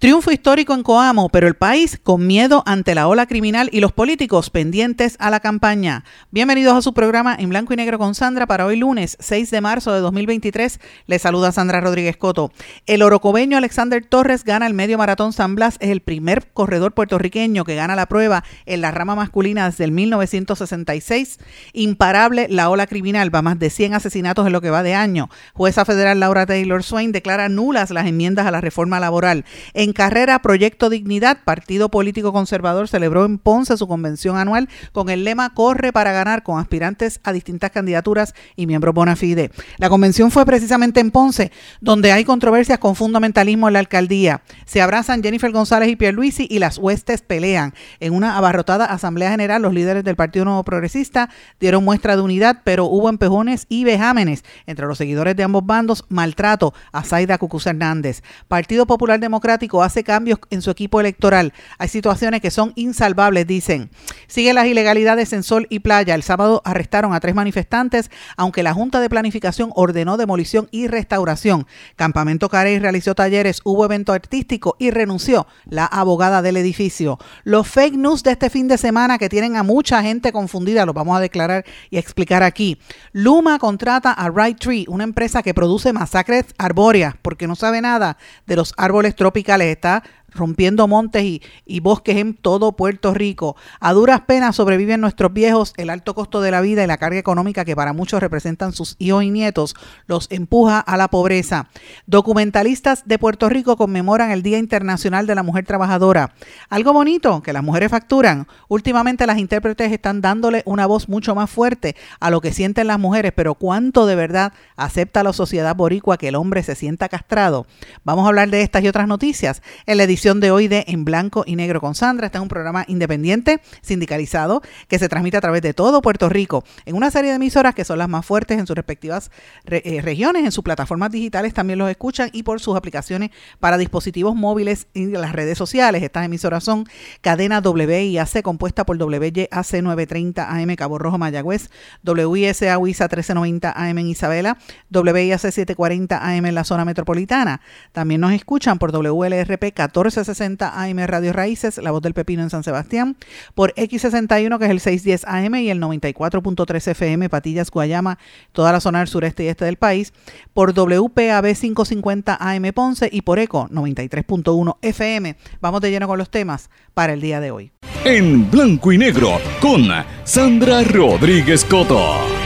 Triunfo histórico en Coamo, pero el país con miedo ante la ola criminal y los políticos pendientes a la campaña. Bienvenidos a su programa en blanco y negro con Sandra para hoy lunes 6 de marzo de 2023. Les saluda Sandra Rodríguez Coto. El orocobeño Alexander Torres gana el medio maratón San Blas. Es el primer corredor puertorriqueño que gana la prueba en la rama masculina desde el 1966. Imparable la ola criminal. Va más de 100 asesinatos en lo que va de año. Jueza federal Laura Taylor Swain declara nulas las enmiendas a la reforma laboral. En en carrera, Proyecto Dignidad, Partido Político Conservador, celebró en Ponce su convención anual con el lema Corre para ganar con aspirantes a distintas candidaturas y miembros bona fide. La convención fue precisamente en Ponce, donde hay controversias con fundamentalismo en la alcaldía. Se abrazan Jennifer González y Pierluisi y las huestes pelean. En una abarrotada asamblea general, los líderes del Partido Nuevo Progresista dieron muestra de unidad, pero hubo empejones y vejámenes entre los seguidores de ambos bandos, maltrato a Zaida Cucuz Hernández. Partido Popular Democrático hace cambios en su equipo electoral. Hay situaciones que son insalvables, dicen. Sigue las ilegalidades en Sol y Playa. El sábado arrestaron a tres manifestantes, aunque la Junta de Planificación ordenó demolición y restauración. Campamento Carey realizó talleres, hubo evento artístico y renunció la abogada del edificio. Los fake news de este fin de semana que tienen a mucha gente confundida, los vamos a declarar y explicar aquí. Luma contrata a Right Tree, una empresa que produce masacres arbóreas, porque no sabe nada de los árboles tropicales eta rompiendo montes y, bosques en todo Puerto Rico. A duras penas sobreviven nuestros viejos, el alto costo de la vida y la carga económica que para muchos representan sus hijos y nietos los empuja a la pobreza. Documentalistas de Puerto Rico conmemoran el Día Internacional de la Mujer Trabajadora. Algo bonito que las mujeres facturan. Últimamente las intérpretes están dándole una voz mucho más fuerte a lo que sienten las mujeres, pero ¿cuánto de verdad acepta la sociedad boricua que el hombre se sienta castrado? Vamos a hablar de estas y otras noticias en la de hoy de En Blanco y Negro con Sandra. Este es un programa independiente, sindicalizado, que se transmite a través de todo Puerto Rico en una serie de emisoras que son las más fuertes en sus respectivas eh, regiones, en sus plataformas digitales también los escuchan y por sus aplicaciones para dispositivos móviles y las redes sociales. Estas emisoras son Cadena WIAC compuesta por WYAC 930 AM Cabo Rojo Mayagüez, WISA WISA 1390 AM en Isabela, WIAC 740 AM en la zona metropolitana. También nos escuchan por WLRP 14 1460 AM Radio Raíces, La Voz del Pepino en San Sebastián, por X61 que es el 610 AM y el 94.3 FM Patillas, Guayama, toda la zona del sureste y este del país, por WPAB 550 AM Ponce y por ECO 93.1 FM. Vamos de lleno con los temas para el día de hoy. En blanco y negro con Sandra Rodríguez Coto.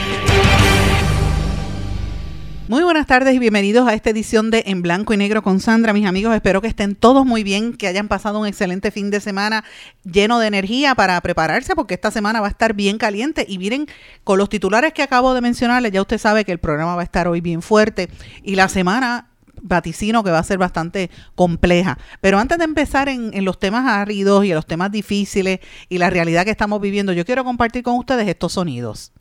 Muy buenas tardes y bienvenidos a esta edición de En Blanco y Negro con Sandra. Mis amigos, espero que estén todos muy bien, que hayan pasado un excelente fin de semana lleno de energía para prepararse porque esta semana va a estar bien caliente. Y miren, con los titulares que acabo de mencionarles, ya usted sabe que el programa va a estar hoy bien fuerte y la semana vaticino que va a ser bastante compleja. Pero antes de empezar en, en los temas áridos y en los temas difíciles y la realidad que estamos viviendo, yo quiero compartir con ustedes estos sonidos.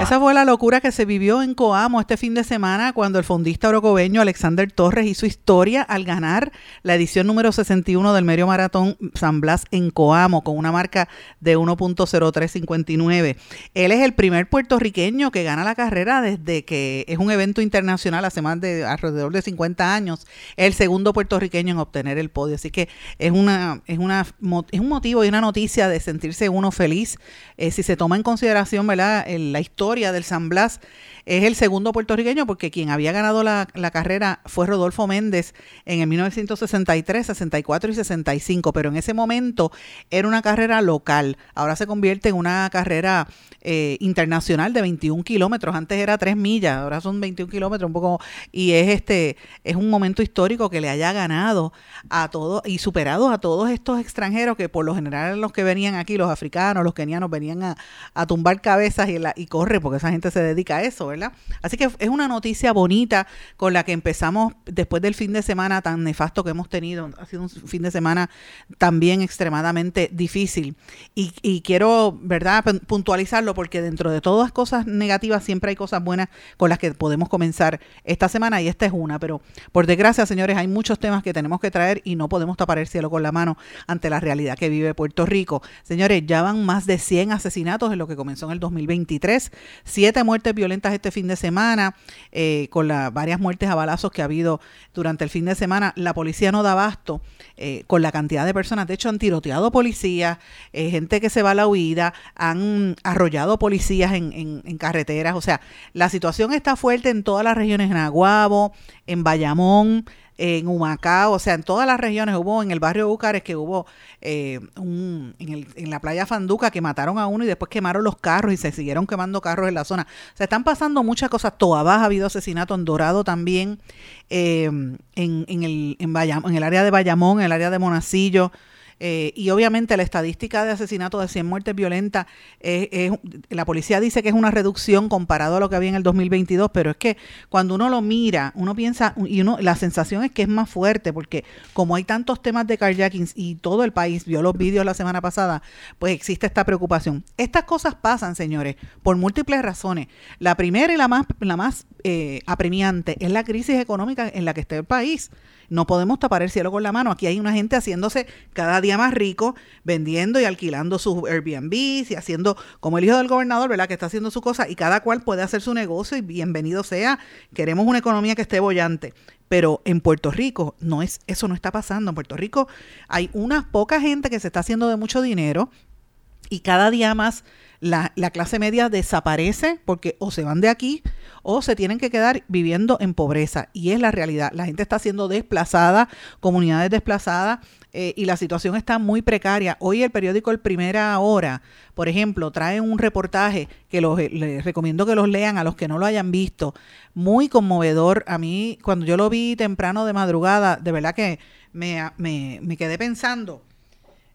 Esa fue la locura que se vivió en Coamo este fin de semana cuando el fondista orocobeño Alexander Torres hizo historia al ganar la edición número 61 del medio maratón San Blas en Coamo con una marca de 1.0359. Él es el primer puertorriqueño que gana la carrera desde que es un evento internacional hace más de alrededor de 50 años. El segundo puertorriqueño en obtener el podio. Así que es una es una es un motivo y una noticia de sentirse uno feliz eh, si se toma en consideración, ¿verdad? la historia historia del San Blas es el segundo puertorriqueño porque quien había ganado la, carrera fue Rodolfo Méndez en el 1963, 64 y 65, pero en ese momento era una carrera local. Ahora se convierte en una carrera eh, internacional de 21 kilómetros. Antes era 3 millas, ahora son 21 kilómetros, un poco. Y es este es un momento histórico que le haya ganado a todos y superado a todos estos extranjeros que por lo general los que venían aquí, los africanos, los kenianos, venían a, tumbar cabezas y, la, y corre, porque esa gente se dedica a eso, Así que es una noticia bonita con la que empezamos después del fin de semana tan nefasto que hemos tenido. Ha sido un fin de semana también extremadamente difícil. Y, quiero, ¿verdad?, puntualizarlo porque dentro de todas cosas negativas siempre hay cosas buenas con las que podemos comenzar esta semana y esta es una. Pero por desgracia, señores, hay muchos temas que tenemos que traer y no podemos tapar el cielo con la mano ante la realidad que vive Puerto Rico. Señores, ya van más de 100 asesinatos en lo que comenzó en el 2023, siete muertes violentas este fin de semana, eh, con las varias muertes a balazos que ha habido durante el fin de semana, la policía no da abasto eh, con la cantidad de personas. De hecho, han tiroteado policías, eh, gente que se va a la huida, han arrollado policías en, en, carreteras. O sea, la situación está fuerte en todas las regiones, en Aguabo, en Bayamón, en Humacao, o sea, en todas las regiones hubo, en el barrio Bucares que hubo eh, un, en, el, en, la playa Fanduca que mataron a uno y después quemaron los carros y se siguieron quemando carros en la zona. O sea, están pasando muchas cosas. Toabás ha habido asesinato en Dorado también, eh, en, en, el, en, en el área de Bayamón, en el área de Monacillo. Eh, y obviamente la estadística de asesinatos de 100 muertes violentas, la policía dice que es una reducción comparado a lo que había en el 2022, pero es que cuando uno lo mira, uno piensa, y uno la sensación es que es más fuerte, porque como hay tantos temas de carjackings y todo el país vio los vídeos la semana pasada, pues existe esta preocupación. Estas cosas pasan, señores, por múltiples razones. La primera y la más, la más eh, apremiante es la crisis económica en la que está el país. No podemos tapar el cielo con la mano. Aquí hay una gente haciéndose cada día más rico, vendiendo y alquilando sus Airbnbs y haciendo, como el hijo del gobernador, ¿verdad? Que está haciendo su cosa y cada cual puede hacer su negocio y bienvenido sea. Queremos una economía que esté bollante. Pero en Puerto Rico no es, eso no está pasando. En Puerto Rico hay una poca gente que se está haciendo de mucho dinero y cada día más la, la, clase media desaparece porque o se van de aquí o se tienen que quedar viviendo en pobreza. Y es la realidad. La gente está siendo desplazada, comunidades desplazadas, eh, y la situación está muy precaria. Hoy el periódico El Primera Hora, por ejemplo, trae un reportaje que los, eh, les recomiendo que los lean a los que no lo hayan visto. Muy conmovedor. A mí, cuando yo lo vi temprano de madrugada, de verdad que me, me, me quedé pensando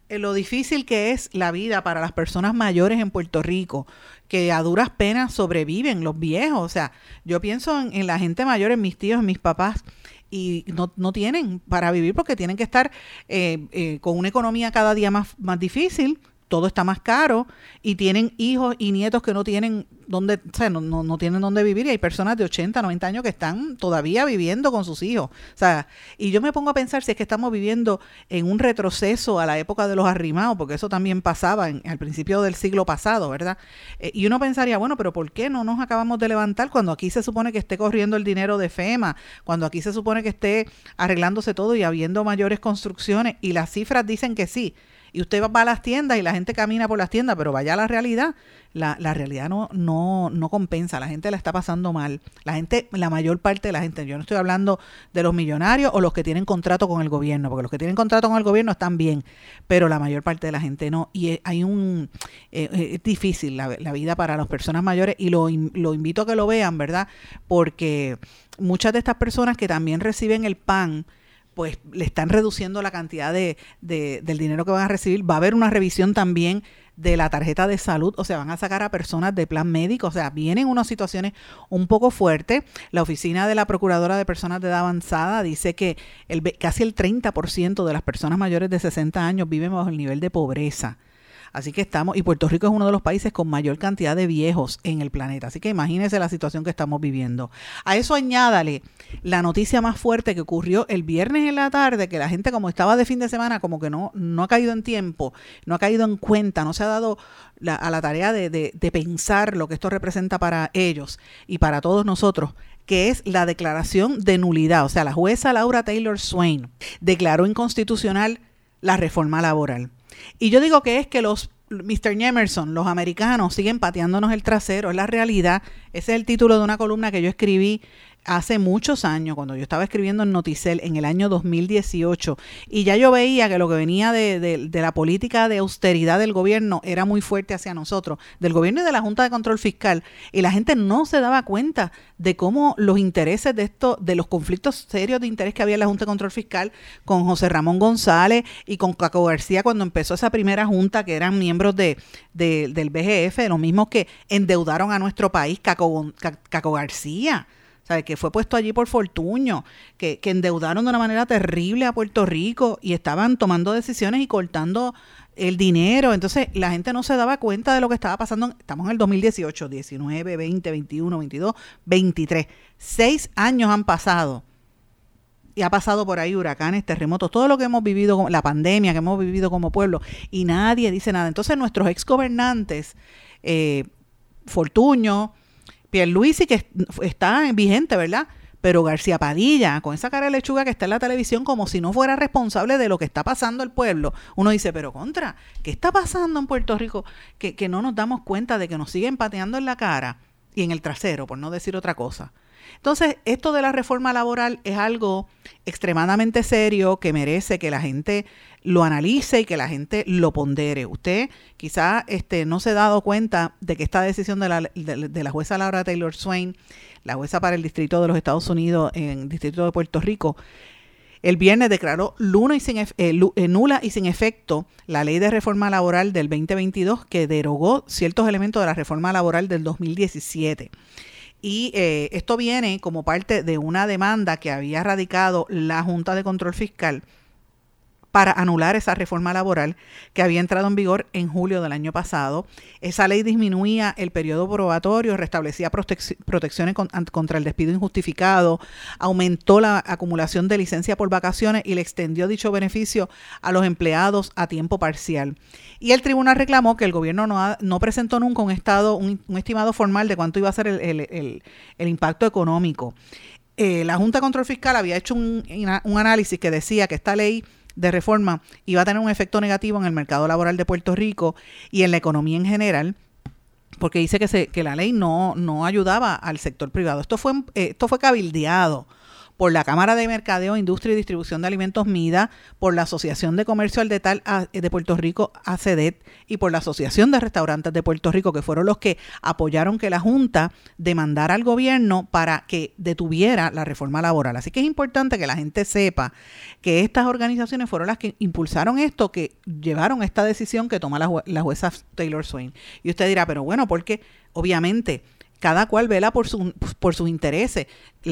lo difícil que es la vida para las personas mayores en Puerto Rico, que a duras penas sobreviven los viejos. O sea, yo pienso en, la gente mayor, en mis tíos, en mis papás, y no, no tienen para vivir porque tienen que estar eh, eh, con una economía cada día más, más difícil, todo está más caro y tienen hijos y nietos que no tienen donde, o sea, no, no, tienen dónde vivir y hay personas de 80, 90 años que están todavía viviendo con sus hijos. O sea, y yo me pongo a pensar si es que estamos viviendo en un retroceso a la época de los arrimados, porque eso también pasaba en, al principio del siglo pasado, ¿verdad? Eh, y uno pensaría, bueno, pero ¿por qué no nos acabamos de levantar cuando aquí se supone que esté corriendo el dinero de FEMA, cuando aquí se supone que esté arreglándose todo y habiendo mayores construcciones? Y las cifras dicen que sí y usted va a las tiendas y la gente camina por las tiendas, pero vaya a la realidad, la, la realidad no, no, no compensa, la gente la está pasando mal. La gente, la mayor parte de la gente, yo no estoy hablando de los millonarios o los que tienen contrato con el gobierno, porque los que tienen contrato con el gobierno están bien, pero la mayor parte de la gente no. Y hay un, eh, eh, es difícil la, la, vida para las personas mayores y lo, lo invito a que lo vean, ¿verdad? Porque muchas de estas personas que también reciben el pan, pues le están reduciendo la cantidad de, del dinero que van a recibir. Va a haber una revisión también de la tarjeta de salud, o sea, van a sacar a personas de plan médico, o sea, vienen unas situaciones un poco fuertes. La oficina de la Procuradora de Personas de Edad Avanzada dice que el, casi el 30% de las personas mayores de 60 años viven bajo el nivel de pobreza. Así que estamos, y Puerto Rico es uno de los países con mayor cantidad de viejos en el planeta. Así que imagínense la situación que estamos viviendo. A eso añádale la noticia más fuerte que ocurrió el viernes en la tarde, que la gente como estaba de fin de semana, como que no, no ha caído en tiempo, no ha caído en cuenta, no se ha dado a la tarea de, de pensar lo que esto representa para ellos y para todos nosotros que es la declaración de nulidad. O sea, la jueza Laura Taylor Swain declaró inconstitucional la reforma laboral. Y yo digo que es que los Mr. Emerson, los americanos siguen pateándonos el trasero, es la realidad. Ese es el título de una columna que yo escribí hace muchos años, cuando yo estaba escribiendo en Noticel en el año 2018, y ya yo veía que lo que venía de, de, la política de austeridad del gobierno era muy fuerte hacia nosotros, del gobierno y de la Junta de Control Fiscal, y la gente no se daba cuenta de cómo los intereses de esto, de los conflictos serios de interés que había en la Junta de Control Fiscal con José Ramón González y con Caco García cuando empezó esa primera junta, que eran miembros de, del BGF, de los mismos que endeudaron a nuestro país, Caco García que fue puesto allí por Fortuño, que, endeudaron de una manera terrible a Puerto Rico y estaban tomando decisiones y cortando el dinero. Entonces la gente no se daba cuenta de lo que estaba pasando. Estamos en el 2018, 19, 20, 21, 22, 23. Seis años han pasado. Y ha pasado por ahí huracanes, terremotos, todo lo que hemos vivido, la pandemia que hemos vivido como pueblo, y nadie dice nada. Entonces nuestros ex gobernantes, eh, Fortuño, Pierluisi que está vigente, ¿verdad? Pero García Padilla, con esa cara de lechuga que está en la televisión como si no fuera responsable de lo que está pasando el pueblo, uno dice, pero contra, ¿qué está pasando en Puerto Rico? Que, que no nos damos cuenta de que nos siguen pateando en la cara y en el trasero, por no decir otra cosa. Entonces, esto de la reforma laboral es algo extremadamente serio que merece que la gente lo analice y que la gente lo pondere. Usted quizá este, no se ha dado cuenta de que esta decisión de la, jueza Laura Taylor Swain, la jueza para el Distrito de los Estados Unidos en el Distrito de Puerto Rico, el viernes declaró y sin, eh, eh, nula y sin efecto la ley de reforma laboral del 2022 que derogó ciertos elementos de la reforma laboral del 2017. Y eh, esto viene como parte de una demanda que había radicado la Junta de Control Fiscal para anular esa reforma laboral que había entrado en vigor en julio del año pasado. Esa ley disminuía el periodo probatorio, restablecía protecciones contra el despido injustificado, aumentó la acumulación de licencia por vacaciones y le extendió dicho beneficio a los empleados a tiempo parcial. Y el tribunal reclamó que el gobierno no, no presentó nunca un, estado, un, estimado formal de cuánto iba a ser el, impacto económico. Eh, la Junta de Control Fiscal había hecho un análisis que decía que esta ley de reforma iba a tener un efecto negativo en el mercado laboral de Puerto Rico y en la economía en general porque dice que, se, que la ley no, no ayudaba al sector privado. Esto fue, eh, esto fue cabildeado por la Cámara de Mercadeo, Industria y Distribución de Alimentos MIDA, por la Asociación de Comercio al Detal de Puerto Rico, ACEDET, y por la Asociación de Restaurantes de Puerto Rico, que fueron los que apoyaron que la Junta demandara al gobierno para que detuviera la reforma laboral. Así que es importante que la gente sepa que estas organizaciones fueron las que impulsaron esto, que llevaron esta decisión que toma la, la jueza Taylor Swain. Y usted dirá, pero bueno, porque obviamente cada cual vela por, su, por sus intereses.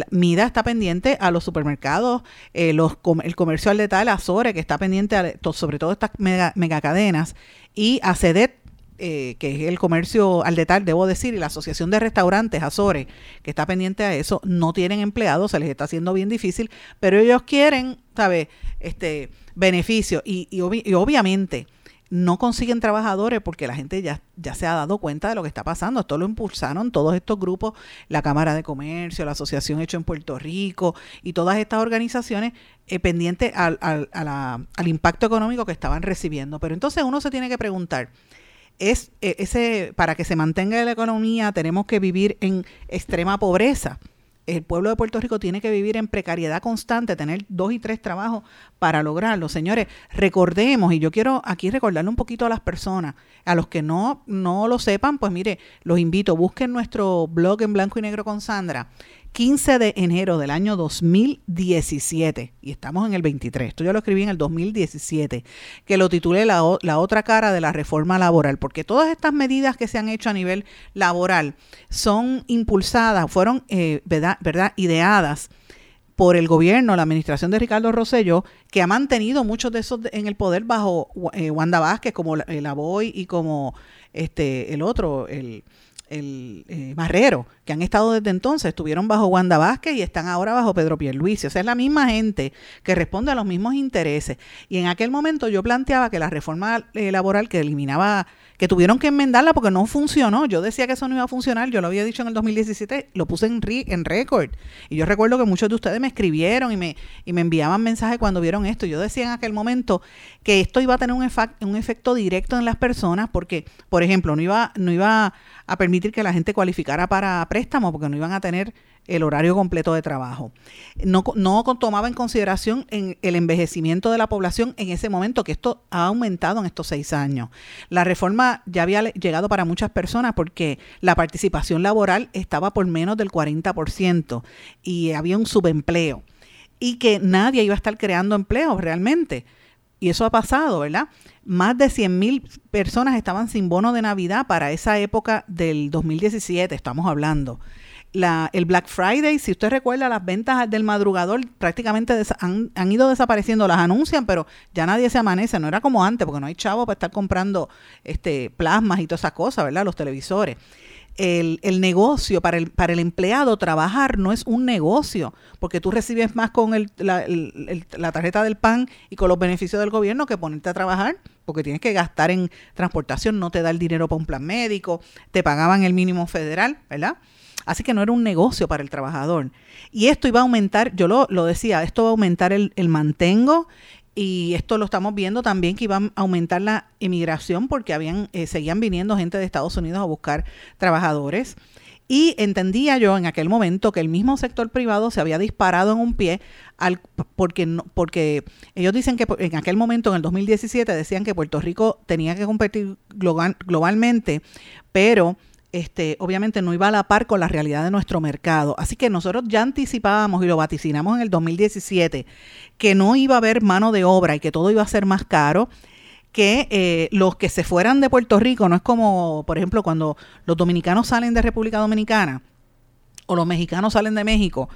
Mida está pendiente a los supermercados, eh, el comercio al detalle, Azore, que está pendiente sobre todo estas mega, megacadenas, y a CEDET, eh, que es el comercio al detalle, debo decir, y la Asociación de Restaurantes, Azore, que está pendiente a eso, no tienen empleados, se les está haciendo bien difícil, pero ellos quieren, ¿sabes?, este, beneficio. Y, y obviamente no consiguen trabajadores porque la gente ya, ya se ha dado cuenta de lo que está pasando. Esto lo impulsaron todos estos grupos, la Cámara de Comercio, la Asociación Hecho en Puerto Rico y todas estas organizaciones eh, pendientes al, al, al, impacto económico que estaban recibiendo. Pero entonces uno se tiene que preguntar, es eh, ese para que se mantenga la economía tenemos que vivir en extrema pobreza el pueblo de Puerto Rico tiene que vivir en precariedad constante, tener dos y tres trabajos para lograrlo. Señores, recordemos, y yo quiero aquí recordarle un poquito a las personas, a los que no, no lo sepan, pues mire, los invito, busquen nuestro blog en blanco y negro con Sandra 15 de enero del año 2017, y estamos en el 23, esto yo lo escribí en el 2017, que lo titulé la, la, otra cara de la reforma laboral, porque todas estas medidas que se han hecho a nivel laboral son impulsadas, fueron, eh, ¿verdad? ¿verdad? ideadas por el gobierno, la administración de Ricardo Rosello, que ha mantenido muchos de esos en el poder bajo eh, Wanda Vázquez, como el Aboy y como este el otro, el, el eh, Marrero, que han estado desde entonces, estuvieron bajo Wanda Vázquez y están ahora bajo Pedro Pierluisi. O sea, es la misma gente que responde a los mismos intereses. Y en aquel momento yo planteaba que la reforma eh, laboral que eliminaba que tuvieron que enmendarla porque no funcionó. Yo decía que eso no iba a funcionar, yo lo había dicho en el 2017, lo puse en, en récord. Y yo recuerdo que muchos de ustedes me escribieron y me, y me enviaban mensajes cuando vieron esto. Yo decía en aquel momento que esto iba a tener un, un efecto directo en las personas porque, por ejemplo, no iba, no iba a permitir que la gente cualificara para préstamo porque no iban a tener el horario completo de trabajo. No, no tomaba en consideración en el envejecimiento de la población en ese momento, que esto ha aumentado en estos seis años. La reforma ya había llegado para muchas personas porque la participación laboral estaba por menos del 40% y había un subempleo y que nadie iba a estar creando empleos realmente. Y eso ha pasado, ¿verdad? Más de 100 mil personas estaban sin bono de Navidad para esa época del 2017, estamos hablando el Black Friday, si usted recuerda, las ventas del madrugador prácticamente han, han, ido desapareciendo, las anuncian, pero ya nadie se amanece, no era como antes, porque no hay chavo para estar comprando este plasmas y todas esas cosas, ¿verdad? Los televisores. El, el, negocio para el, para el empleado, trabajar no es un negocio, porque tú recibes más con el, la, la, tarjeta del PAN y con los beneficios del gobierno que ponerte a trabajar, porque tienes que gastar en transportación, no te da el dinero para un plan médico, te pagaban el mínimo federal, ¿verdad? Así que no era un negocio para el trabajador. Y esto iba a aumentar, yo lo, lo decía, esto va a aumentar el, mantengo y esto lo estamos viendo también que iba a aumentar la emigración porque habían eh, seguían viniendo gente de Estados Unidos a buscar trabajadores. Y entendía yo en aquel momento que el mismo sector privado se había disparado en un pie al, porque, no, porque ellos dicen que en aquel momento, en el 2017, decían que Puerto Rico tenía que competir global, globalmente, pero este, obviamente no iba a la par con la realidad de nuestro mercado. Así que nosotros ya anticipábamos y lo vaticinamos en el 2017 que no iba a haber mano de obra y que todo iba a ser más caro que eh, los que se fueran de Puerto Rico, no es como, por ejemplo, cuando los dominicanos salen de República Dominicana o los mexicanos salen de México,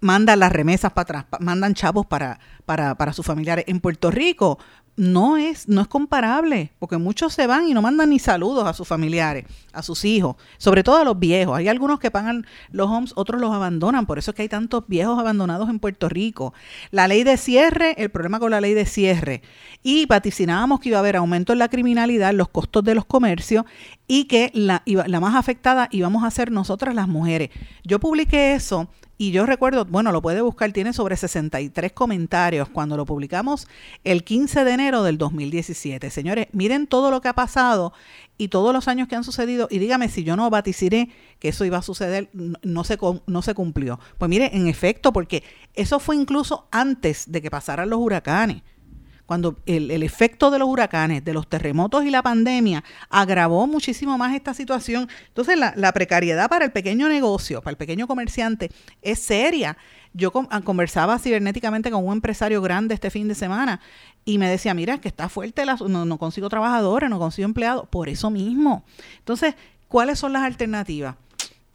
mandan las remesas para atrás, mandan chavos para, para, para sus familiares. En Puerto Rico, no es, no es comparable, porque muchos se van y no mandan ni saludos a sus familiares, a sus hijos, sobre todo a los viejos. Hay algunos que pagan los homes, otros los abandonan, por eso es que hay tantos viejos abandonados en Puerto Rico. La ley de cierre, el problema con la ley de cierre, y vaticinábamos que iba a haber aumento en la criminalidad, los costos de los comercios, y que la, la más afectada íbamos a ser nosotras las mujeres. Yo publiqué eso y yo recuerdo, bueno, lo puede buscar, tiene sobre 63 comentarios cuando lo publicamos el 15 de enero del 2017. Señores, miren todo lo que ha pasado y todos los años que han sucedido y dígame si yo no vaticiré que eso iba a suceder, no se, no se cumplió. Pues mire, en efecto, porque eso fue incluso antes de que pasaran los huracanes cuando el, efecto de los huracanes, de los terremotos y la pandemia agravó muchísimo más esta situación. Entonces, la, precariedad para el pequeño negocio, para el pequeño comerciante, es seria. Yo ah, conversaba cibernéticamente con un empresario grande este fin de semana y me decía, mira, que está fuerte, no, no consigo trabajadores, no consigo empleados, por eso mismo. Entonces, ¿cuáles son las alternativas?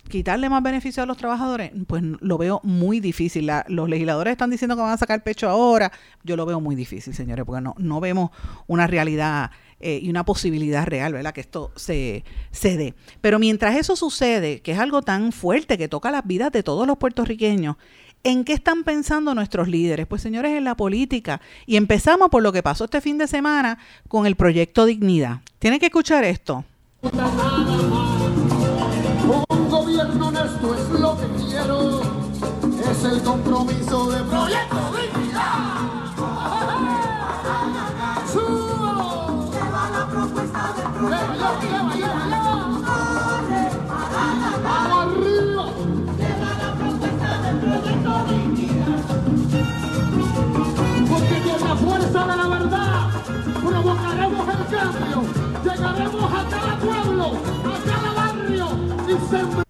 Quitarle más beneficio a los trabajadores, pues lo veo muy difícil. los legisladores están diciendo que van a sacar pecho ahora. Yo lo veo muy difícil, señores, porque no, no vemos una realidad eh, y una posibilidad real, ¿verdad? Que esto se, se dé. Pero mientras eso sucede, que es algo tan fuerte que toca las vidas de todos los puertorriqueños, ¿En qué están pensando nuestros líderes? Pues señores, en la política. Y empezamos por lo que pasó este fin de semana con el proyecto Dignidad. Tienen que escuchar esto gobierno honesto es lo que quiero, es el compromiso de proyecto dignidad. ¡Subo! Lleva la propuesta de proyecto ¡Arriba! Lleva la propuesta de proyecto dignidad. Porque con la fuerza de la verdad provocaremos el cambio, llegaremos a cada pueblo, a cada barrio y sembraremos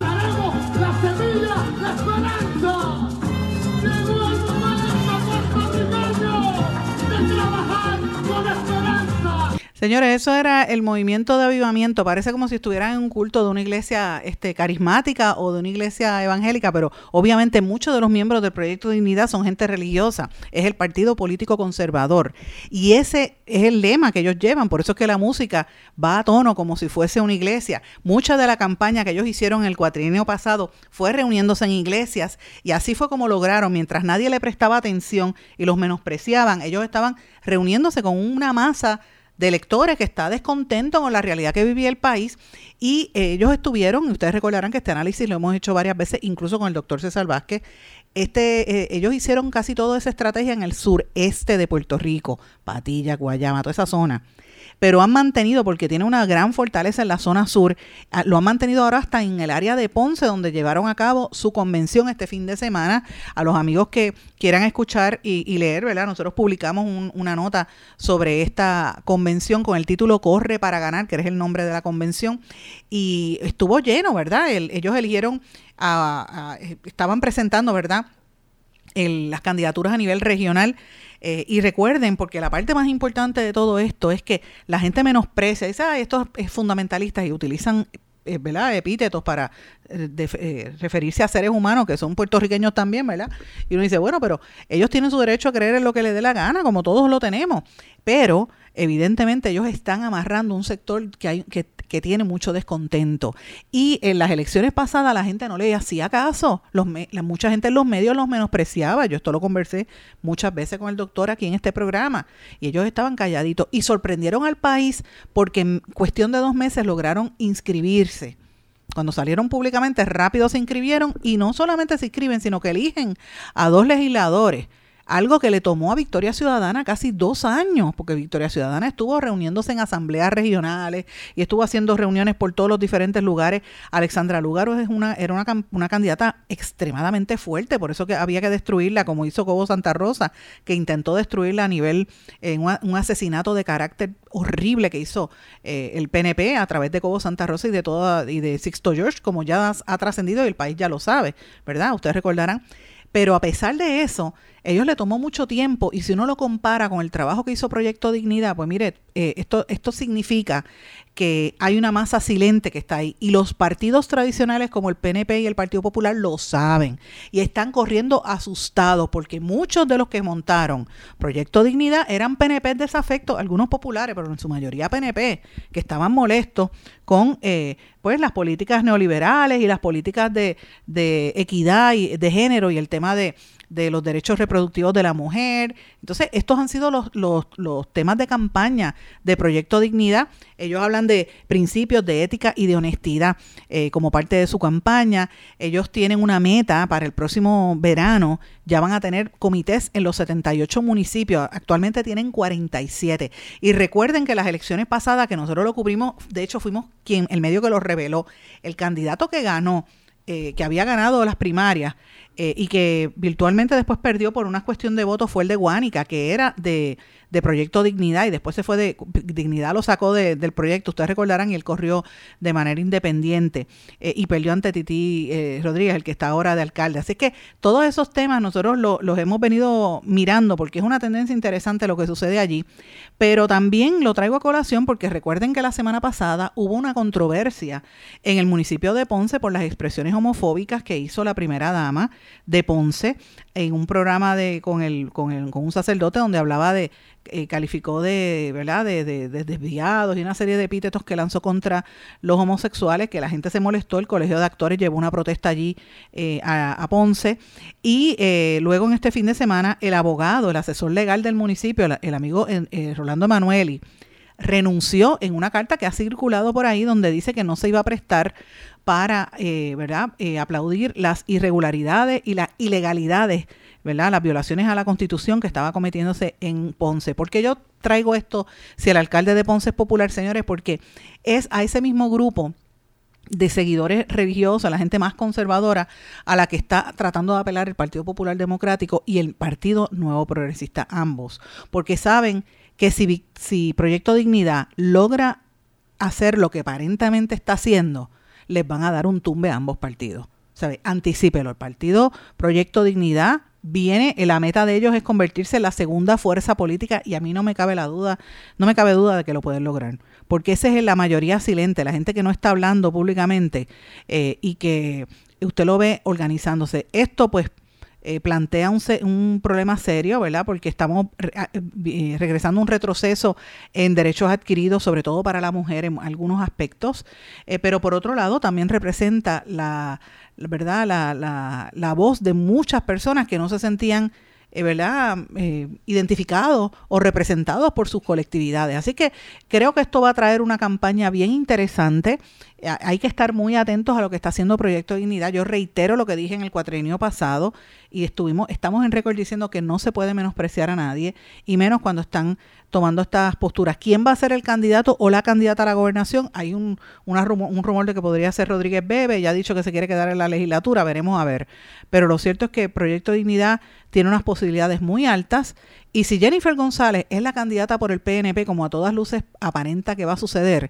Señores, eso era el movimiento de avivamiento. Parece como si estuvieran en un culto de una iglesia este, carismática o de una iglesia evangélica, pero obviamente muchos de los miembros del Proyecto Dignidad son gente religiosa. Es el partido político conservador. Y ese es el lema que ellos llevan. Por eso es que la música va a tono como si fuese una iglesia. Mucha de la campaña que ellos hicieron el cuatrienio pasado fue reuniéndose en iglesias y así fue como lograron, mientras nadie le prestaba atención y los menospreciaban, ellos estaban reuniéndose con una masa de electores que está descontento con la realidad que vivía el país. Y ellos estuvieron, y ustedes recordarán que este análisis lo hemos hecho varias veces, incluso con el doctor César Vázquez, este, eh, ellos hicieron casi toda esa estrategia en el sureste de Puerto Rico, Patilla, Guayama, toda esa zona pero han mantenido, porque tiene una gran fortaleza en la zona sur, ah, lo han mantenido ahora hasta en el área de Ponce, donde llevaron a cabo su convención este fin de semana. A los amigos que quieran escuchar y, leer, ¿verdad? Nosotros publicamos una nota sobre esta convención con el título Corre para ganar, que es el nombre de la convención, y estuvo lleno, ¿verdad? ellos eligieron, a, estaban presentando, ¿verdad? las candidaturas a nivel regional eh, y recuerden, porque la parte más importante de todo esto es que la gente menosprecia, dice, ah, estos es fundamentalistas y utilizan eh, ¿verdad? epítetos para eh, referirse a seres humanos que son puertorriqueños también, ¿verdad? Y uno dice, bueno, pero ellos tienen su derecho a creer en lo que les dé la gana, como todos lo tenemos. Pero evidentemente ellos están amarrando un sector que, tiene mucho descontento. Y en las elecciones pasadas la gente no le hacía caso. La, mucha gente en los medios los menospreciaba. Yo esto lo conversé muchas veces con el doctor aquí en este programa. Y ellos estaban calladitos y sorprendieron al país porque en cuestión de dos meses lograron inscribirse cuando salieron públicamente, rápido se inscribieron y no solamente se inscriben, sino que eligen a dos legisladores algo que le tomó a Victoria Ciudadana casi dos años, porque Victoria Ciudadana estuvo reuniéndose en asambleas regionales y estuvo haciendo reuniones por todos los diferentes lugares. Alexandra Lugaro es una, era una, una candidata extremadamente fuerte, por eso que había que destruirla, como hizo Cobo Santa Rosa, que intentó destruirla a nivel, en un, asesinato de carácter horrible que hizo eh, el PNP a través de Cobo Santa Rosa y de toda, y de Sixto George, como ya ha trascendido y el país ya lo sabe, ¿verdad? Ustedes recordarán. Pero a pesar de eso, ellos le tomó mucho tiempo y si uno lo compara con el trabajo que hizo Proyecto Dignidad, pues mire, eh, esto, esto significa que hay una masa silente que está ahí y los partidos tradicionales como el PNP y el Partido Popular lo saben y están corriendo asustados porque muchos de los que montaron Proyecto Dignidad eran PNP desafectos, algunos populares, pero en su mayoría PNP, que estaban molestos con eh, pues las políticas neoliberales y las políticas de, de equidad y de género y el tema de de los derechos reproductivos de la mujer. Entonces, estos han sido los, los, los, temas de campaña de Proyecto Dignidad. Ellos hablan de principios de ética y de honestidad eh, como parte de su campaña. Ellos tienen una meta para el próximo verano. Ya van a tener comités en los 78 municipios. Actualmente tienen 47. Y recuerden que las elecciones pasadas, que nosotros lo cubrimos, de hecho fuimos quien, el medio que lo reveló, el candidato que ganó, eh, que había ganado las primarias, eh, y que virtualmente después perdió por una cuestión de votos fue el de Guánica, que era de, de Proyecto Dignidad y después se fue de Dignidad lo sacó del proyecto, ustedes recordarán, y él corrió de manera independiente eh, y perdió ante Titi eh, Rodríguez, el que está ahora de alcalde. Así que todos esos temas nosotros los hemos venido mirando porque es una tendencia interesante lo que sucede allí, pero también lo traigo a colación porque recuerden que la semana pasada hubo una controversia en el municipio de Ponce por las expresiones homofóbicas que hizo la primera dama de Ponce en un programa de con el con, el, con un sacerdote donde hablaba de eh, calificó de, ¿verdad? De, desviados y una serie de epítetos que lanzó contra los homosexuales, que la gente se molestó, el Colegio de Actores llevó una protesta allí eh, a, Ponce y eh, luego en este fin de semana el abogado, el asesor legal del municipio, el, amigo Rolando Emanueli, renunció en una carta que ha circulado por ahí donde dice que no se iba a prestar para ¿verdad? aplaudir las irregularidades y las ilegalidades ¿verdad? Las violaciones a la Constitución que estaba cometiéndose en Ponce. ¿Por qué yo traigo esto si el alcalde de Ponce es popular, señores? Porque es a ese mismo grupo de seguidores religiosos, la gente más conservadora, a la que está tratando de apelar el Partido Popular Democrático y el Partido Nuevo Progresista, ambos, porque saben que si, si Proyecto Dignidad logra hacer lo que aparentemente está haciendo, les van a dar un tumbe a ambos partidos. ¿Sabe? Anticípelo. El partido Proyecto Dignidad viene, la meta de ellos es convertirse en la segunda fuerza política y a mí no me cabe la duda, no me cabe duda de que lo pueden lograr, porque esa es la mayoría silente, la gente que no está hablando públicamente eh, y que usted lo ve organizándose. Esto pues eh, plantea un, un, problema serio, ¿verdad? Porque estamos eh, regresando a un retroceso en derechos adquiridos, sobre todo para la mujer en algunos aspectos, pero por otro lado también representa la ¿verdad? La, la, la voz de muchas personas que no se sentían eh, ¿verdad? Eh, identificados o representados por sus colectividades. Así que creo que esto va a traer una campaña bien interesante. Eh, hay que estar muy atentos a lo que está haciendo Proyecto Dignidad. Yo reitero lo que dije en el cuatrenio pasado y estuvimos, estamos en récord diciendo que no se puede menospreciar a nadie y menos cuando están tomando estas posturas. ¿Quién va a ser el candidato o la candidata a la gobernación? Hay un, rumor, un rumor de que podría ser Rodríguez Bebe, ya ha dicho que se quiere quedar en la legislatura, veremos a ver. Pero lo cierto es que Proyecto Dignidad tiene unas posibilidades muy altas y si Jennifer González es la candidata por el PNP, como a todas luces aparenta que va a suceder,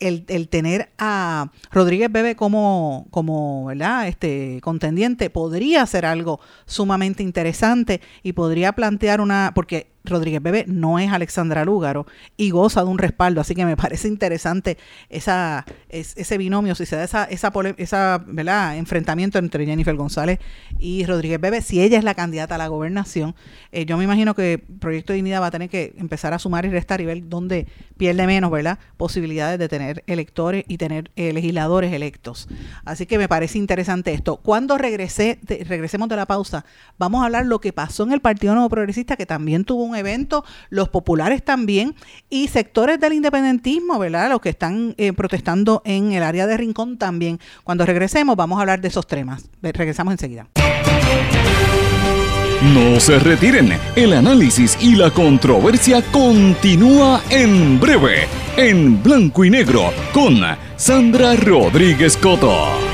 el, el, tener a Rodríguez Bebe como, como ¿verdad? Este, contendiente podría ser algo sumamente interesante y podría plantear una, porque Rodríguez Bebe no es Alexandra Lúgaro y goza de un respaldo, así que me parece interesante esa, ese binomio, si se da esa, esa, esa ¿verdad? enfrentamiento entre Jennifer González y Rodríguez Bebe, si ella es la candidata a la gobernación, eh, yo me imagino que Proyecto de Dignidad va a tener que empezar a sumar y restar y ver dónde pierde menos, ¿verdad? Posibilidades de tener electores y tener eh, legisladores electos. Así que me parece interesante esto. Cuando regrese, regresemos de la pausa, vamos a hablar lo que pasó en el Partido Nuevo Progresista, que también tuvo un evento, los populares también y sectores del independentismo, ¿verdad? Los que están eh, protestando en el área de Rincón también. Cuando regresemos vamos a hablar de esos temas. Regresamos enseguida. No se retiren, el análisis y la controversia continúa en breve, en blanco y negro, con Sandra Rodríguez Coto.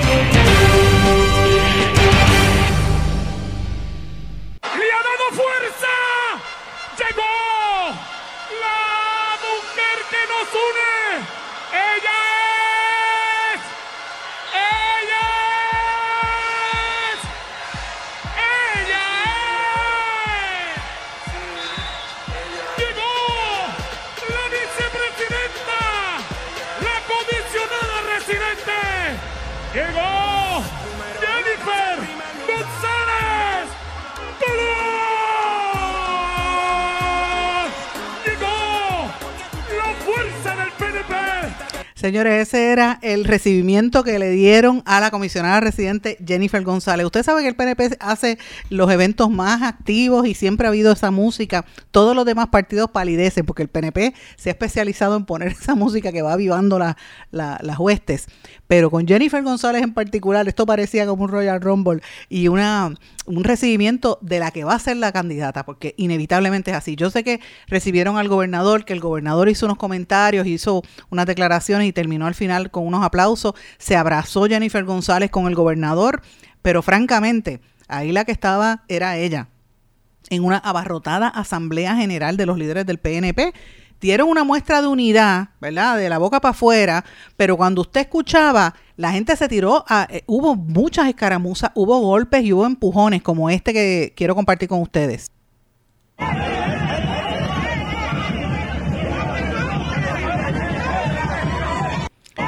Señores, ese era el recibimiento que le dieron a la comisionada residente Jennifer González. Usted sabe que el PNP hace los eventos más activos y siempre ha habido esa música. Todos los demás partidos palidecen porque el PNP se ha especializado en poner esa música que va avivando las huestes. Pero con Jennifer González en particular, esto parecía como un Royal Rumble y una un recibimiento de la que va a ser la candidata, porque inevitablemente es así. Yo sé que recibieron al gobernador, que el gobernador hizo unos comentarios, hizo unas declaraciones y terminó al final con unos aplausos. Se abrazó Jennifer González con el gobernador, pero francamente, ahí la que estaba era ella, en una abarrotada asamblea general de los líderes del PNP dieron una muestra de unidad, ¿verdad? De la boca para afuera, pero cuando usted escuchaba, la gente se tiró, a, eh, hubo muchas escaramuzas, hubo golpes y hubo empujones como este que quiero compartir con ustedes.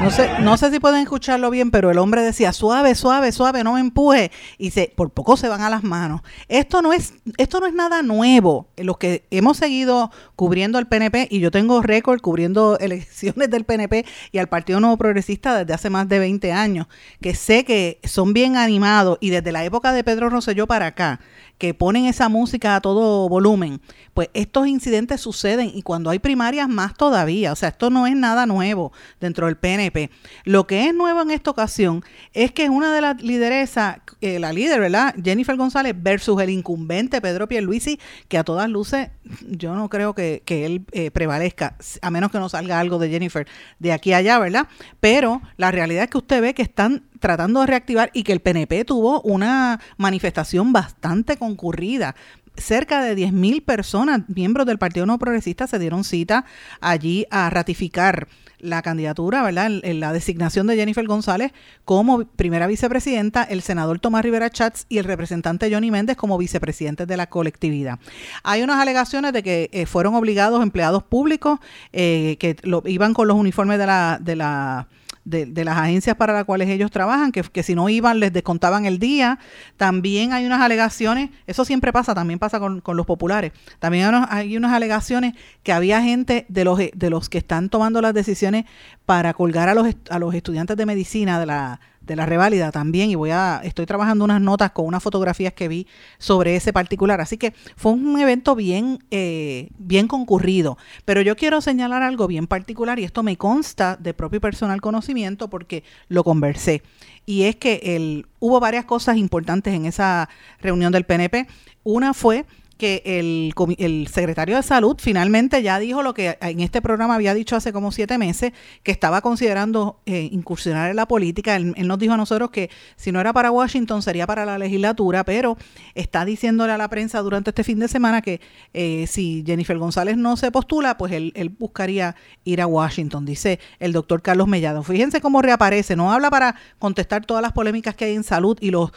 No sé, no sé si pueden escucharlo bien, pero el hombre decía, suave, suave, suave, no me empuje. Y se, por poco se van a las manos. Esto no es, esto no es nada nuevo. Los que hemos seguido cubriendo al PNP, y yo tengo récord cubriendo elecciones del PNP y al Partido Nuevo Progresista desde hace más de 20 años, que sé que son bien animados y desde la época de Pedro Rosselló para acá, que ponen esa música a todo volumen, pues estos incidentes suceden y cuando hay primarias más todavía. O sea, esto no es nada nuevo dentro del PNP. Lo que es nuevo en esta ocasión es que una de las lideresas, eh, la líder, ¿verdad? Jennifer González versus el incumbente Pedro Pierluisi, que a todas luces yo no creo que, él eh, prevalezca, a menos que no salga algo de Jennifer de aquí a allá, ¿verdad? Pero la realidad es que usted ve que están tratando de reactivar y que el PNP tuvo una manifestación bastante concurrida cerca de 10.000 personas, miembros del Partido No Progresista, se dieron cita allí a ratificar la candidatura, ¿verdad? La designación de Jennifer González como primera vicepresidenta, el senador Tomás Rivera Chats y el representante Johnny Méndez como vicepresidentes de la colectividad. Hay unas alegaciones de que eh, fueron obligados empleados públicos eh, que lo, iban con los uniformes de la de, las agencias para las cuales ellos trabajan, que, que, si no iban les descontaban el día. También hay unas alegaciones, eso siempre pasa, también pasa con, con los populares. También hay unas alegaciones que había gente de los, de los que están tomando las decisiones para colgar a los, a los estudiantes de medicina de la de la reválida también y voy a estoy trabajando unas notas con unas fotografías que vi sobre ese particular. Así que fue un evento bien eh, bien concurrido. Pero yo quiero señalar algo bien particular y esto me consta de propio personal conocimiento porque lo conversé. Y es que el, hubo varias cosas importantes en esa reunión del PNP una fue que el, el, secretario de salud finalmente ya dijo lo que en este programa había dicho hace como siete meses, que estaba considerando eh, incursionar en la política. Él, nos dijo a nosotros que si no era para Washington sería para la legislatura, pero está diciéndole a la prensa durante este fin de semana que eh, si Jennifer González no se postula, pues él, él buscaría ir a Washington, dice el doctor Carlos Mellado. Fíjense cómo reaparece, no habla para contestar todas las polémicas que hay en salud y los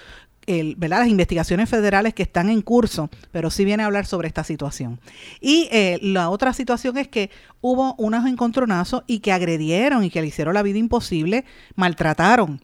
el, las investigaciones federales que están en curso, pero sí viene a hablar sobre esta situación. Y eh, la otra situación es que hubo unos encontronazos y que agredieron y que le hicieron la vida imposible, maltrataron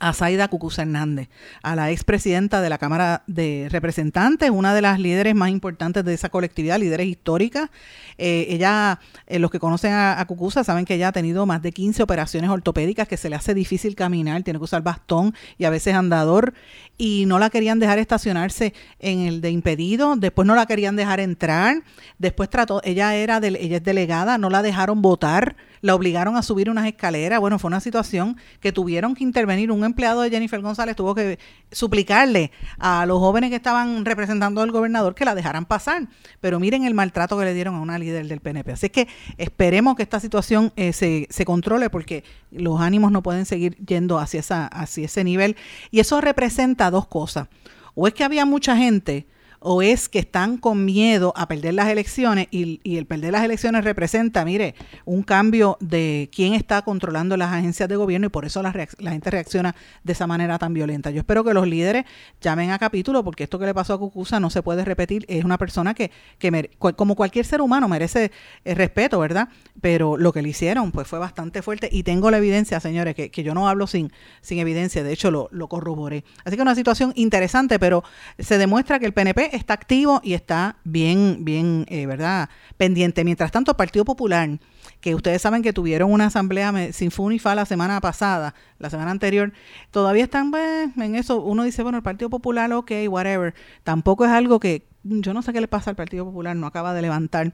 a Zaida Cucuza Hernández, a la expresidenta de la Cámara de Representantes, una de las líderes más importantes de esa colectividad, líderes históricas. Eh, ella, eh, los que conocen a, a, Cucuza saben que ella ha tenido más de 15 operaciones ortopédicas, que se le hace difícil caminar, tiene que usar bastón y a veces andador, y no la querían dejar estacionarse en el de impedido, después no la querían dejar entrar, después trató, ella era, de, ella es delegada, no la dejaron votar la obligaron a subir unas escaleras. Bueno, fue una situación que tuvieron que intervenir. Un empleado de Jennifer González tuvo que suplicarle a los jóvenes que estaban representando al gobernador que la dejaran pasar. Pero miren el maltrato que le dieron a una líder del PNP. Así que esperemos que esta situación eh, se, se controle porque los ánimos no pueden seguir yendo hacia, esa, hacia ese nivel. Y eso representa dos cosas. O es que había mucha gente o es que están con miedo a perder las elecciones y, el perder las elecciones representa, mire, un cambio de quién está controlando las agencias de gobierno y por eso la, la gente reacciona de esa manera tan violenta. Yo espero que los líderes llamen a capítulo porque esto que le pasó a Cucusa no se puede repetir. Es una persona que, que como cualquier ser humano merece el respeto, ¿verdad? Pero lo que le hicieron pues fue bastante fuerte y tengo la evidencia, señores, que, que yo no hablo sin, sin evidencia, de hecho lo, lo corroboré. Así que una situación interesante, pero se demuestra que el PNP está activo y está bien, bien, eh, ¿verdad? Pendiente. Mientras tanto, Partido Popular, que ustedes saben que tuvieron una asamblea sin fu ni fa la semana pasada, la semana anterior, todavía están pues, en eso. Uno dice, bueno, el Partido Popular, ok, whatever. Tampoco es algo que, yo no sé qué le pasa al Partido Popular, no acaba de levantar.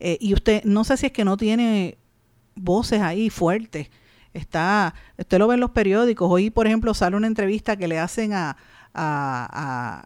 Eh, y usted, no sé si es que no tiene voces ahí fuertes. Está, usted lo ve en los periódicos. Hoy, por ejemplo, sale una entrevista que le hacen a, a,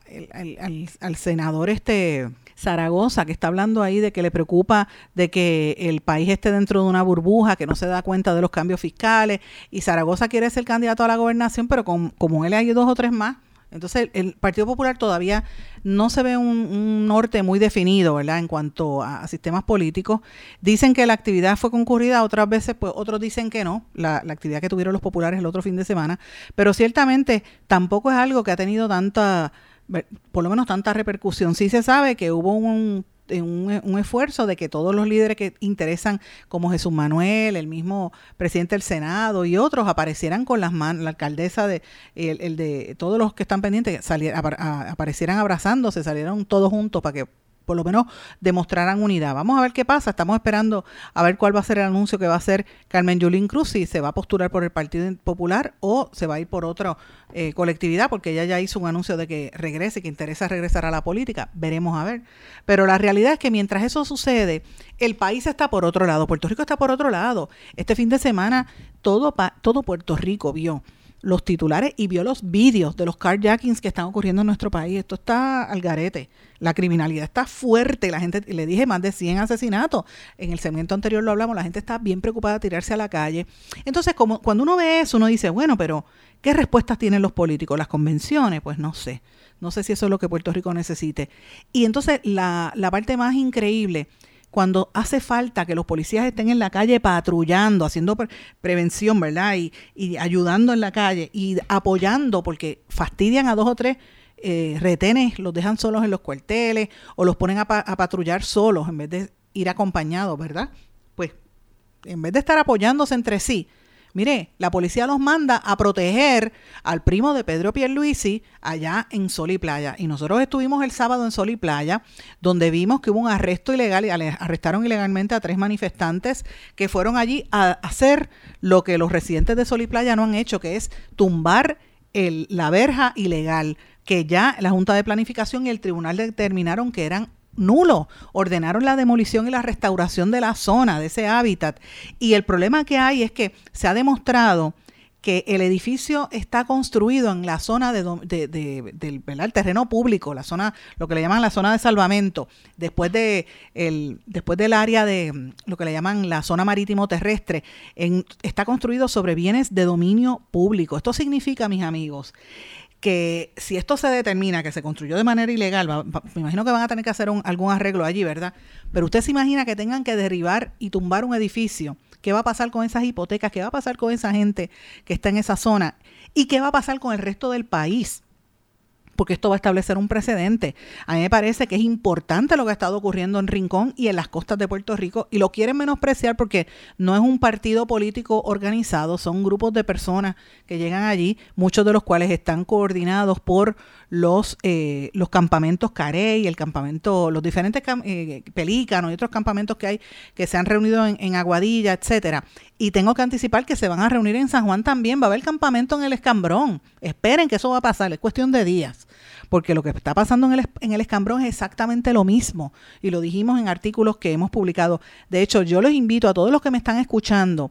al, senador este Zaragoza, que está hablando ahí de que le preocupa de que el país esté dentro de una burbuja, que no se da cuenta de los cambios fiscales, y Zaragoza quiere ser candidato a la gobernación, pero como él hay dos o tres más, entonces, el Partido Popular todavía no se ve un, norte muy definido, ¿verdad? En cuanto a, sistemas políticos. Dicen que la actividad fue concurrida, otras veces, pues otros dicen que no, la, actividad que tuvieron los populares el otro fin de semana. Pero ciertamente tampoco es algo que ha tenido tanta, por lo menos tanta repercusión. Sí se sabe que hubo un un, un, esfuerzo de que todos los líderes que interesan, como Jesús Manuel, el mismo presidente del Senado y otros, aparecieran con las manos, la alcaldesa de, el, de todos los que están pendientes, aparecieran abrazándose, salieron todos juntos para que por lo menos demostrarán unidad. Vamos a ver qué pasa. Estamos esperando a ver cuál va a ser el anuncio que va a hacer Carmen Yulín Cruz, si se va a postular por el Partido Popular o se va a ir por otra eh, colectividad, porque ella ya hizo un anuncio de que regrese, que interesa regresar a la política. Veremos a ver. Pero la realidad es que mientras eso sucede, el país está por otro lado, Puerto Rico está por otro lado. Este fin de semana todo, todo Puerto Rico vio los titulares y vio los vídeos de los carjackings que están ocurriendo en nuestro país. Esto está al garete. La criminalidad está fuerte. La gente, le dije, más de 100 asesinatos. En el segmento anterior lo hablamos, la gente está bien preocupada de tirarse a la calle. Entonces, como, cuando uno ve eso, uno dice, bueno, pero ¿qué respuestas tienen los políticos? ¿Las convenciones? Pues no sé. No sé si eso es lo que Puerto Rico necesite. Y entonces, la, la parte más increíble cuando hace falta que los policías estén en la calle patrullando, haciendo prevención, ¿verdad? Y, y, ayudando en la calle y apoyando, porque fastidian a dos o tres eh, retenes, los dejan solos en los cuarteles o los ponen a, a patrullar solos en vez de ir acompañados, ¿verdad? Pues en vez de estar apoyándose entre sí, Mire, la policía los manda a proteger al primo de Pedro Pierluisi allá en Sol y Playa. Y nosotros estuvimos el sábado en Sol y Playa, donde vimos que hubo un arresto ilegal, y arrestaron ilegalmente a tres manifestantes que fueron allí a hacer lo que los residentes de Sol y Playa no han hecho, que es tumbar el, la verja ilegal, que ya la Junta de Planificación y el Tribunal determinaron que eran nulo. Ordenaron la demolición y la restauración de la zona, de ese hábitat. Y el problema que hay es que se ha demostrado que el edificio está construido en la zona de, del terreno público, la zona, lo que le llaman la zona de salvamento, después de el, después del área de lo que le llaman la zona marítimo terrestre, en, está construido sobre bienes de dominio público. Esto significa, mis amigos, que si esto se determina que se construyó de manera ilegal, me imagino que van a tener que hacer algún arreglo allí, ¿verdad? Pero usted se imagina que tengan que derribar y tumbar un edificio. ¿Qué va a pasar con esas hipotecas? ¿Qué va a pasar con esa gente que está en esa zona? ¿Y qué va a pasar con el resto del país? Porque esto va a establecer un precedente. A mí me parece que es importante lo que ha estado ocurriendo en Rincón y en las costas de Puerto Rico y lo quieren menospreciar porque no es un partido político organizado, son grupos de personas que llegan allí, muchos de los cuales están coordinados por los, eh, los campamentos Carey, el campamento, los diferentes eh, pelícanos y otros campamentos que hay que se han reunido en, en Aguadilla, etcétera. Y tengo que anticipar que se van a reunir en San Juan también. Va a haber campamento en el Escambrón. Esperen que eso va a pasar. Es cuestión de días. Porque lo que está pasando en el, en el Escambrón es exactamente lo mismo. Y lo dijimos en artículos que hemos publicado. De hecho, yo los invito a todos los que me están escuchando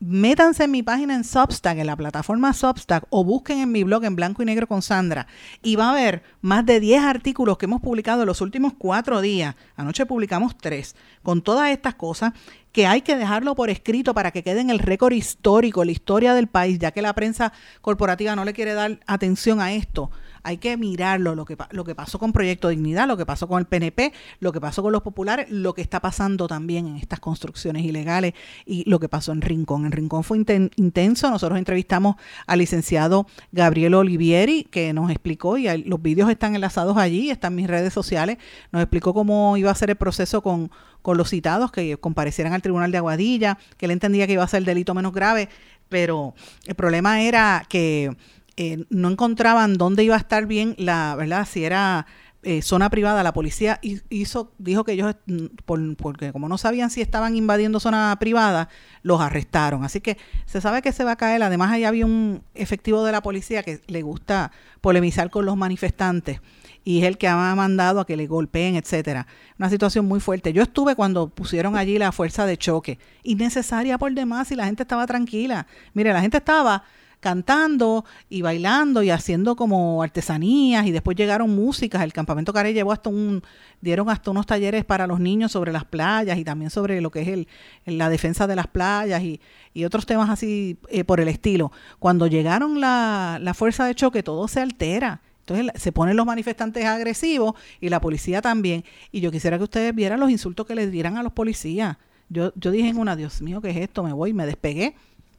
métanse en mi página en Substack, en la plataforma Substack, o busquen en mi blog en blanco y negro con Sandra. Y va a haber más de 10 artículos que hemos publicado en los últimos cuatro días. Anoche publicamos tres, con todas estas cosas que hay que dejarlo por escrito para que quede en el récord histórico, la historia del país, ya que la prensa corporativa no le quiere dar atención a esto hay que mirarlo, lo que, lo que pasó con Proyecto Dignidad, lo que pasó con el PNP, lo que pasó con los populares, lo que está pasando también en estas construcciones ilegales y lo que pasó en Rincón. En Rincón fue intenso, nosotros entrevistamos al licenciado Gabriel Olivieri, que nos explicó, y los vídeos están enlazados allí, están mis redes sociales, nos explicó cómo iba a ser el proceso con, con los citados que comparecieran al Tribunal de Aguadilla, que él entendía que iba a ser el delito menos grave, pero el problema era que eh, no encontraban dónde iba a estar bien la, ¿verdad? Si era eh, zona privada, la policía hizo, dijo que ellos, mm, porque como no sabían si estaban invadiendo zona privada, los arrestaron. Así que se sabe que se va a caer. Además, ahí había un efectivo de la policía que le gusta polemizar con los manifestantes y es el que ha mandado a que le golpeen, etcétera. Una situación muy fuerte. Yo estuve cuando pusieron allí la fuerza de choque, innecesaria por demás, y la gente estaba tranquila. Mire, la gente estaba cantando y bailando y haciendo como artesanías y después llegaron músicas. El campamento Care llevó hasta un, dieron hasta unos talleres para los niños sobre las playas y también sobre lo que es el, la defensa de las playas y, y otros temas así eh, por el estilo. Cuando llegaron la, la fuerza de choque, todo se altera. Entonces se ponen los manifestantes agresivos y la policía también. Y yo quisiera que ustedes vieran los insultos que les dieran a los policías. Yo, yo dije en una, Dios mío, ¿qué es esto? Me voy, me despegué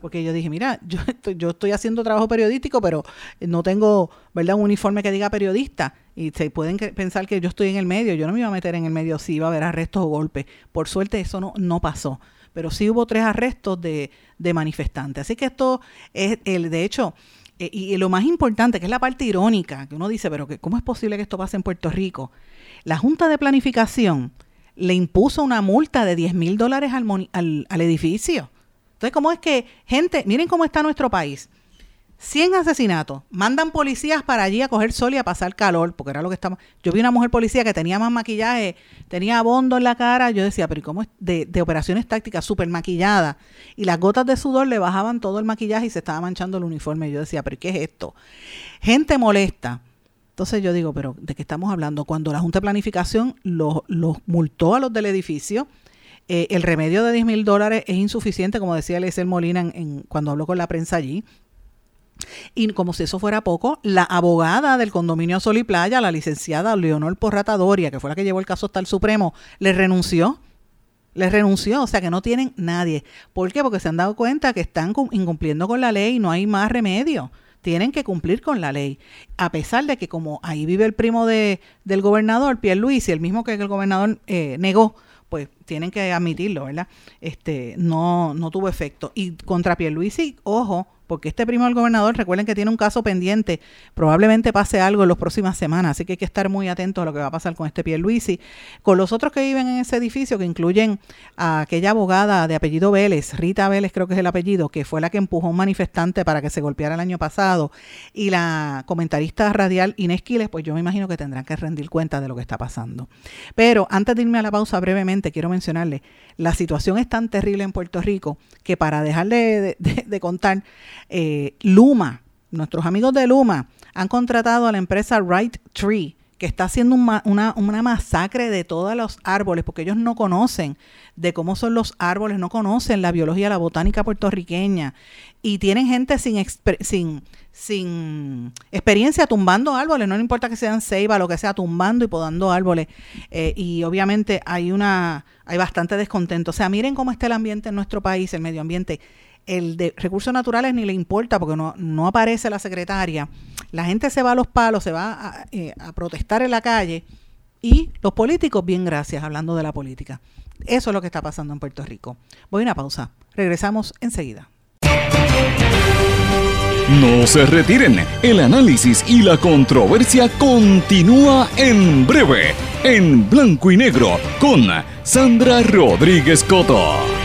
porque yo dije, mira, yo estoy, haciendo trabajo periodístico, pero no tengo, ¿verdad?, un uniforme que diga periodista. Y se pueden pensar que yo estoy en el medio. Yo no me iba a meter en el medio si iba a haber arrestos o golpes. Por suerte eso no, pasó. Pero sí hubo tres arrestos de, de manifestantes. Así que esto es, el de hecho, eh, y, lo más importante, que es la parte irónica, que uno dice, pero ¿cómo es posible que esto pase en Puerto Rico? La Junta de Planificación le impuso una multa de 10 mil dólares al edificio. Entonces, ¿cómo es que gente, miren cómo está nuestro país? 100 asesinatos. Mandan policías para allí a coger sol y a pasar calor, porque era lo que estamos. Yo vi una mujer policía que tenía más maquillaje, tenía bondo en la cara. Yo decía, pero ¿y cómo es? De, de operaciones tácticas, súper maquillada. Y las gotas de sudor le bajaban todo el maquillaje y se estaba manchando el uniforme. Yo decía, pero ¿qué es esto? Gente molesta. Entonces yo digo, pero ¿de qué estamos hablando? Cuando la Junta de Planificación los, multó a los del edificio, eh, el remedio de 10 mil dólares es insuficiente, como decía Eliezer Molina en, cuando habló con la prensa allí. Y como si eso fuera poco, la abogada del condominio Sol y Playa, la licenciada Leonor Porratadoria, que fue la que llevó el caso hasta el Supremo, le renunció. Le renunció, o sea que no tienen nadie. ¿Por qué? Porque se han dado cuenta que están incumpliendo con la ley y no hay más remedio. Tienen que cumplir con la ley. A pesar de que como ahí vive el primo de, del gobernador, Pierre Luis, y el mismo que el gobernador eh, negó, pues tienen que admitirlo, ¿verdad? Este, no, no tuvo efecto. Y contra Pierluisi, ojo, porque este primo del gobernador, recuerden que tiene un caso pendiente, probablemente pase algo en las próximas semanas, así que hay que estar muy atentos a lo que va a pasar con este Pierluisi. Con los otros que viven en ese edificio, que incluyen a aquella abogada de apellido Vélez, Rita Vélez creo que es el apellido, que fue la que empujó a un manifestante para que se golpeara el año pasado, y la comentarista radial Inés Quiles, pues yo me imagino que tendrán que rendir cuenta de lo que está pasando. Pero antes de irme a la pausa brevemente, quiero mencionarle, la situación es tan terrible en Puerto Rico que para dejar de, contar, eh, Luma, nuestros amigos de Luma, han contratado a la empresa Right Tree, que está haciendo una, una, masacre de todos los árboles, porque ellos no conocen de cómo son los árboles, no conocen la biología, la botánica puertorriqueña, y tienen gente sin, sin, sin experiencia tumbando árboles, no le importa que sean ceiba, lo que sea, tumbando y podando árboles. Eh, y obviamente hay una, hay bastante descontento. O sea, miren cómo está el ambiente en nuestro país, el medio ambiente. El de recursos naturales ni le importa porque no, no aparece la secretaria. La gente se va a los palos, se va a, eh, a protestar en la calle. Y los políticos, bien gracias, hablando de la política. Eso es lo que está pasando en Puerto Rico. Voy a una pausa. Regresamos enseguida. No se retiren, el análisis y la controversia continúa en breve, en blanco y negro, con Sandra Rodríguez Coto.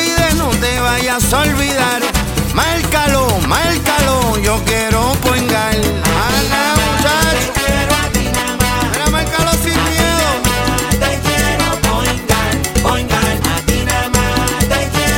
te vayas a olvidar. Márcalo, márcalo, yo quiero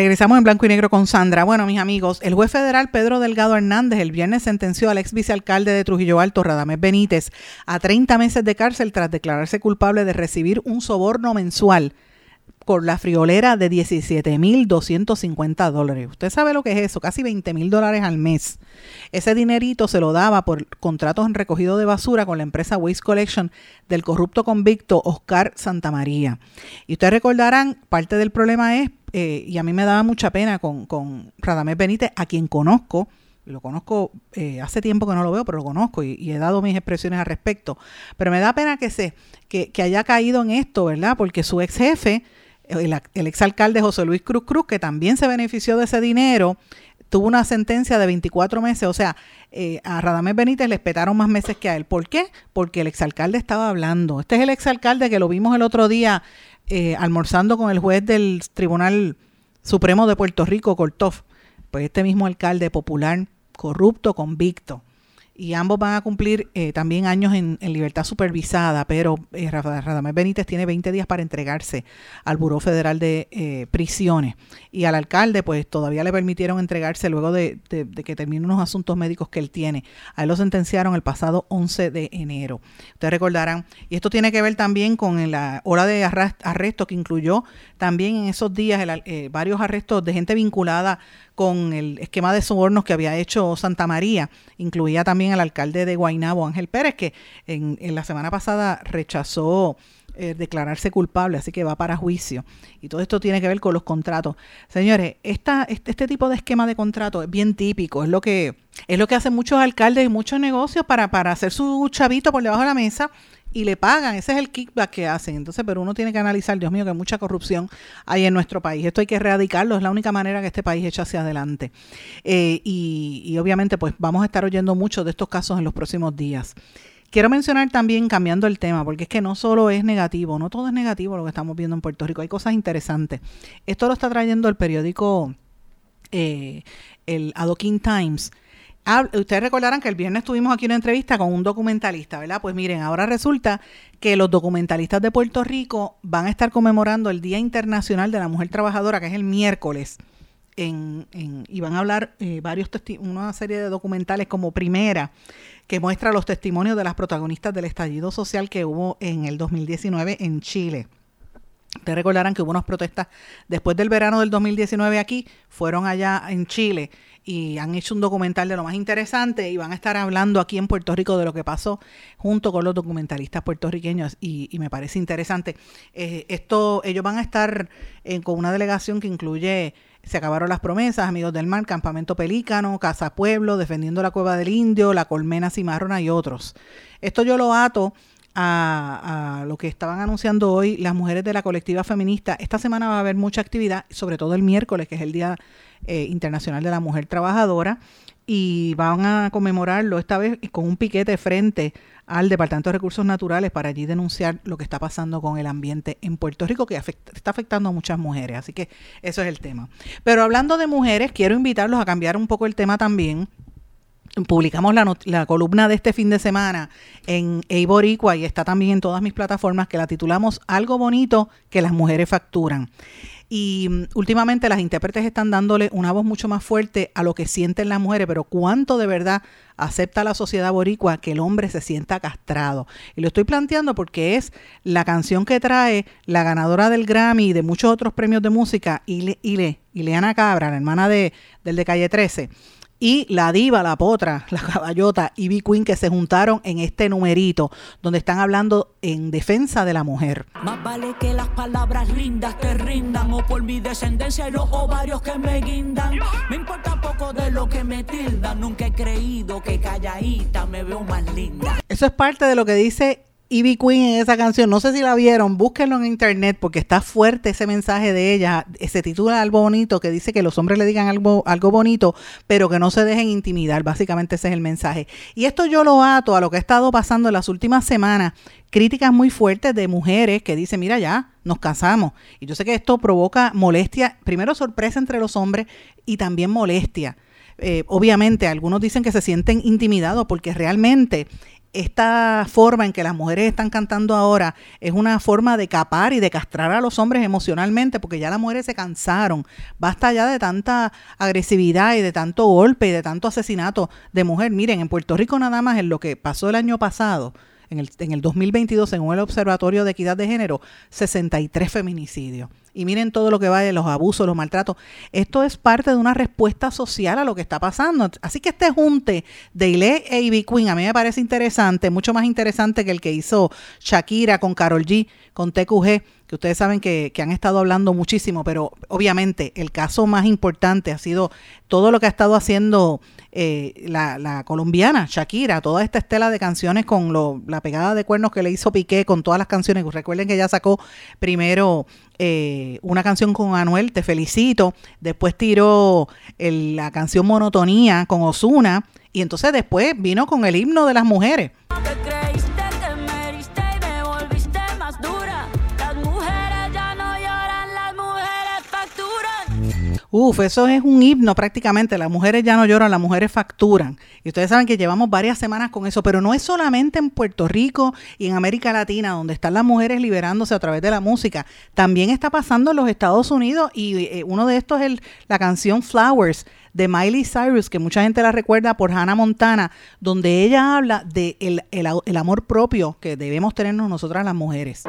Regresamos en blanco y negro con Sandra. Bueno, mis amigos, el juez federal Pedro Delgado Hernández el viernes sentenció al ex vicealcalde de Trujillo Alto, Radamés Benítez, a 30 meses de cárcel tras declararse culpable de recibir un soborno mensual por la friolera de 17.250 dólares. Usted sabe lo que es eso, casi 20 mil dólares al mes. Ese dinerito se lo daba por contratos en recogido de basura con la empresa Waste Collection del corrupto convicto Oscar Santamaría. Y ustedes recordarán, parte del problema es, eh, y a mí me daba mucha pena con, con Radamés Benítez, a quien conozco, lo conozco eh, hace tiempo que no lo veo, pero lo conozco y, he dado mis expresiones al respecto. Pero me da pena que se, que, que haya caído en esto, ¿verdad? Porque su ex jefe el, el exalcalde José Luis Cruz Cruz, que también se benefició de ese dinero, tuvo una sentencia de 24 meses, o sea, eh, a Radamés Benítez le espetaron más meses que a él. ¿Por qué? Porque el exalcalde estaba hablando. Este es el exalcalde que lo vimos el otro día eh, almorzando con el juez del Tribunal Supremo de Puerto Rico, Cortov. Pues este mismo alcalde popular, corrupto, convicto y ambos van a cumplir eh, también años en, libertad supervisada, pero eh, Radamés Benítez tiene 20 días para entregarse al Buró Federal de eh, Prisiones y al alcalde pues todavía le permitieron entregarse luego de, que termine unos asuntos médicos que él tiene. A él lo sentenciaron el pasado 11 de enero. Ustedes recordarán, y esto tiene que ver también con la hora de arresto que incluyó también en esos días eh, varios arrestos de gente vinculada con el esquema de sobornos que había hecho Santa María. Incluía también al alcalde de Guaynabo, Ángel Pérez, que en, la semana pasada rechazó eh, declararse culpable, así que va para juicio. Y todo esto tiene que ver con los contratos. Señores, este, este tipo de esquema de contrato es bien típico, es lo que, es lo que hacen muchos alcaldes y muchos negocios para, para hacer su chavito por debajo de la mesa y le pagan, ese es el kickback que hacen. Entonces, pero uno tiene que analizar, Dios mío, que mucha corrupción hay en nuestro país. Esto hay que erradicarlo, es la única manera que este país echa hacia adelante. Eh, y, y obviamente, pues vamos a estar oyendo mucho de estos casos en los próximos días. Quiero mencionar también, cambiando el tema, porque es que no solo es negativo, no todo es negativo lo que estamos viendo en Puerto Rico, hay cosas interesantes. Esto lo está trayendo el periódico, eh, el Adoquin Times, ustedes recordarán que el viernes tuvimos aquí una entrevista con un documentalista, ¿verdad? Pues miren, ahora resulta que los documentalistas de Puerto Rico van a estar conmemorando el Día Internacional de la Mujer Trabajadora, que es el miércoles. Y van a hablar eh, varios una serie de documentales como primera que muestra los testimonios de las protagonistas del estallido social que hubo en el 2019 en Chile. Ustedes recordarán que hubo unas protestas después del verano del 2019 aquí, fueron allá en Chile y han hecho un documental de lo más interesante y van a estar hablando aquí en Puerto Rico de lo que pasó junto con los documentalistas puertorriqueños y, me parece interesante. Eh, esto, ellos van a estar eh, con una delegación que incluye Se acabaron las promesas, Amigos del Mar, Campamento Pelícano, Casa Pueblo, Defendiendo la Cueva del Indio, La Colmena Cimarrona y otros. Esto yo lo ato a, lo que estaban anunciando hoy las mujeres de la colectiva feminista. Esta semana va a haber mucha actividad, sobre todo el miércoles, que es el Día eh, Internacional de la Mujer Trabajadora, y van a conmemorarlo esta vez con un piquete frente al Departamento de Recursos Naturales para allí denunciar lo que está pasando con el ambiente en Puerto Rico, que está afectando a muchas mujeres. Así que eso es el tema. Pero hablando de mujeres, quiero invitarlos a cambiar un poco el tema también publicamos la, la, columna de este fin de semana en Eiboricua y está también en todas mis plataformas que la titulamos Algo bonito que las mujeres facturan. Y mm, últimamente las intérpretes están dándole una voz mucho más fuerte a lo que sienten las mujeres, pero cuánto de verdad acepta la sociedad boricua que el hombre se sienta castrado. Y lo estoy planteando porque es la canción que trae la ganadora del Grammy y de muchos otros premios de música, Ile, Ile, Ileana Cabra, la hermana de, del de Calle 13 y la diva, la potra, la caballota y B Queen que se juntaron en este numerito donde están hablando en defensa de la mujer. Más vale que las palabras lindas te rindan o por mi descendencia y los ovarios que me guindan. Me importa poco de lo que me tildan, nunca he creído que calladita me veo más linda. Eso es parte de lo que dice Ivy Queen en esa canción. No sé si la vieron, búsquenlo en internet porque está fuerte ese mensaje de ella. Se titula Algo Bonito, que dice que los hombres le digan algo, algo bonito, pero que no se dejen intimidar. Básicamente ese es el mensaje. Y esto yo lo ato a lo que ha estado pasando en las últimas semanas. Críticas muy fuertes de mujeres que dicen, mira ya, nos casamos. Y yo sé que esto provoca molestia, primero sorpresa entre los hombres y también molestia. Eh, obviamente algunos dicen que se sienten intimidados porque realmente esta forma en que las mujeres están cantando ahora es una forma de capar y de castrar a los hombres emocionalmente, porque ya las mujeres se cansaron. Basta ya de tanta agresividad y de tanto golpe y de tanto asesinato de mujer. Miren, en Puerto Rico nada más en lo que pasó el año pasado, en el, en el 2022, según el Observatorio de Equidad de Género, 63 feminicidios. Y miren todo lo que va de los abusos, los maltratos. Esto es parte de una respuesta social a lo que está pasando. Así que este junte de Ile e Ivy Queen a mí me parece interesante, mucho más interesante que el que hizo Shakira con Carol G, con TQG, que ustedes saben que, que han estado hablando muchísimo, pero obviamente el caso más importante ha sido todo lo que ha estado haciendo eh, la, la colombiana Shakira, toda esta estela de canciones con lo, la pegada de cuernos que le hizo Piqué con todas las canciones. Recuerden que ella sacó primero eh, una canción con Anuel, Te Felicito, después tiró el- la canción Monotonía con Osuna y entonces después vino con el himno de las mujeres. Uf, eso es un himno prácticamente. Las mujeres ya no lloran, las mujeres facturan. Y ustedes saben que llevamos varias semanas con eso, pero no es solamente en Puerto Rico y en América Latina donde están las mujeres liberándose a través de la música. También está pasando en los Estados Unidos y eh, uno de estos es el- la canción Flowers de Miley Cyrus, que mucha gente la recuerda por Hannah Montana, donde ella habla de el, el- amor propio que debemos tenernos nosotras las mujeres.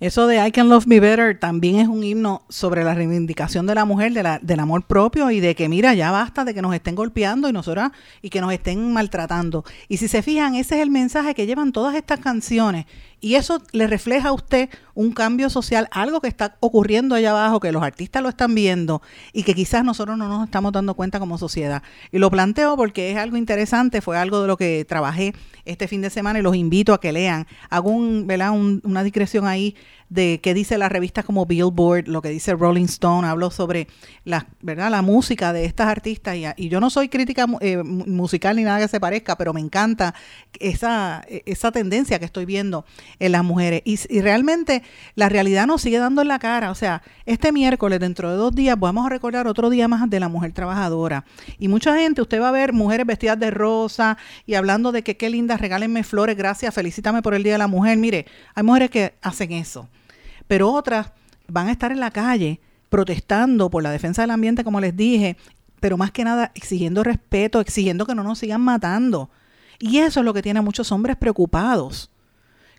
Eso de I Can Love Me Better también es un himno sobre la reivindicación de la mujer, de la, del amor propio y de que, mira, ya basta de que nos estén golpeando y nosotras y que nos estén maltratando. Y si se fijan, ese es el mensaje que llevan todas estas canciones. Y eso le refleja a usted un cambio social, algo que está ocurriendo allá abajo, que los artistas lo están viendo y que quizás nosotros no nos estamos dando cuenta como sociedad. Y lo planteo porque es algo interesante, fue algo de lo que trabajé este fin de semana y los invito a que lean. Hago un, una discreción ahí de qué dice la revista como Billboard, lo que dice Rolling Stone, hablo sobre la, ¿verdad? la música de estas artistas. Y, y yo no soy crítica eh, mu- musical ni nada que se parezca, pero me encanta esa, esa tendencia que estoy viendo en las mujeres. Y, y realmente la realidad nos sigue dando en la cara, o sea, este miércoles dentro de dos días vamos a recordar otro día más de la mujer trabajadora. Y mucha gente, usted va a ver mujeres vestidas de rosa y hablando de que qué lindas, regálenme flores, gracias, felicítame por el Día de la Mujer, mire, hay mujeres que hacen eso pero otras van a estar en la calle protestando por la defensa del ambiente, como les dije, pero más que nada exigiendo respeto, exigiendo que no nos sigan matando. Y eso es lo que tiene a muchos hombres preocupados.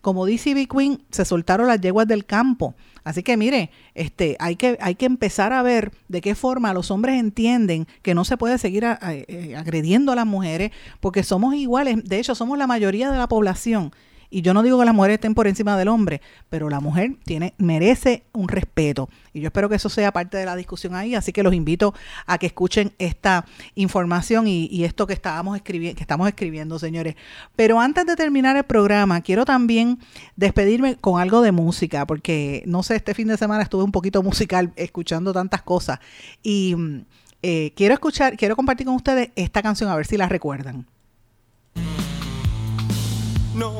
Como dice Ivy Queen, se soltaron las yeguas del campo. Así que mire, este, hay que, hay que empezar a ver de qué forma los hombres entienden que no se puede seguir a- eh, agrediendo a las mujeres, porque somos iguales, de hecho somos la mayoría de la población. Y yo no digo que las mujeres estén por encima del hombre, pero la mujer tiene, merece un respeto. Y yo espero que eso sea parte de la discusión ahí. Así que los invito a que escuchen esta información y, esto que estábamos escribiendo, que estamos escribiendo, señores. Pero antes de terminar el programa, quiero también despedirme con algo de música, porque no sé, este fin de semana estuve un poquito musical escuchando tantas cosas. Y mm, eh, quiero escuchar, quiero compartir con ustedes esta canción, a ver si la recuerdan. No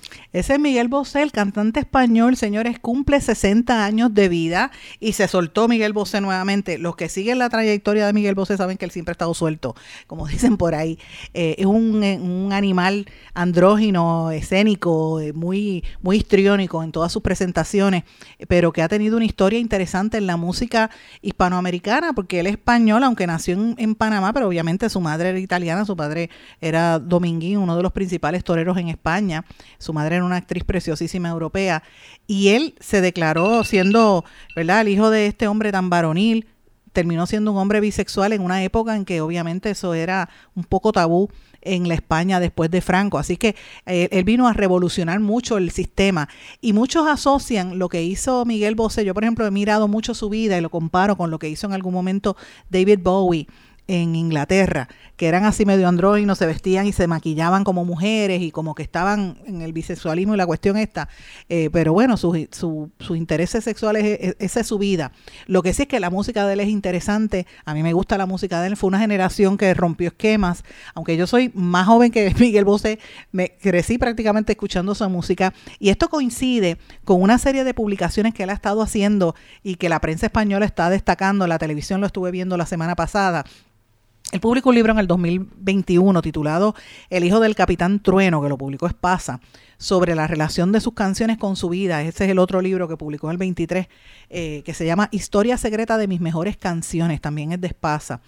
Ese es Miguel Bosé, el cantante español, señores, cumple 60 años de vida y se soltó Miguel Bosé nuevamente. Los que siguen la trayectoria de Miguel Bosé saben que él siempre ha estado suelto, como dicen por ahí. Eh, es un, eh, un animal andrógino, escénico, eh, muy, muy histriónico en todas sus presentaciones, pero que ha tenido una historia interesante en la música hispanoamericana, porque él es español, aunque nació en, en Panamá, pero obviamente su madre era italiana, su padre era Dominguín, uno de los principales toreros en España. Su madre una actriz preciosísima europea. Y él se declaró siendo, ¿verdad?, el hijo de este hombre tan varonil. Terminó siendo un hombre bisexual en una época en que obviamente eso era un poco tabú en la España después de Franco. Así que eh, él vino a revolucionar mucho el sistema. Y muchos asocian lo que hizo Miguel Bosé. Yo, por ejemplo, he mirado mucho su vida y lo comparo con lo que hizo en algún momento David Bowie. en Inglaterra, que eran así medio andróginos, se vestían y se maquillaban como mujeres y como que estaban en el bisexualismo y la cuestión esta. Eh, pero bueno, sus su, intereses sexuales, e- e- esa es su vida. Lo que sí es que la música de él es interesante. A mí me gusta la música de él. Fue una generación que rompió esquemas. Aunque yo soy más joven que Miguel Bosé, me crecí prácticamente escuchando su música. Y esto coincide con una serie de publicaciones que él ha estado haciendo y que la prensa española está destacando. La televisión lo estuve viendo la semana pasada. Él publicó un libro en el 2021 titulado El hijo del capitán Trueno, que lo publicó Espasa, sobre la relación de sus canciones con su vida. Ese es el otro libro que publicó en el 23, eh, que se llama Historia secreta de mis mejores canciones, también es de Espasa.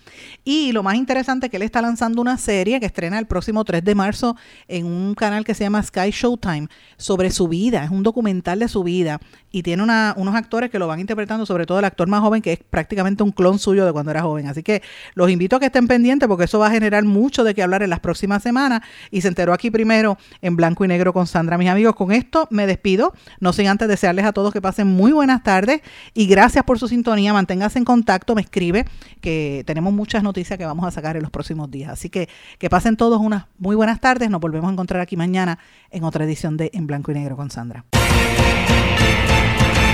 Y lo más interesante es que él está lanzando una serie que estrena el próximo 3 de marzo en un canal que se llama Sky Showtime sobre su vida, es un documental de su vida y tiene unos actores que lo van interpretando, sobre todo el actor más joven, que es prácticamente un clon suyo de cuando era joven. Así que los invito a que estén pendientes porque eso va a generar mucho de qué hablar en las próximas semanas. Y se enteró aquí primero en blanco y negro con Sandra. Mis amigos, con esto me despido. No sin antes desearles a todos que pasen muy buenas tardes y gracias por su sintonía. Manténganse en contacto, me escribe que tenemos muchas noticias que vamos a sacar en los próximos días. Así que que pasen todos unas muy buenas tardes. Nos volvemos a encontrar aquí mañana en otra edición de En blanco y negro con Sandra.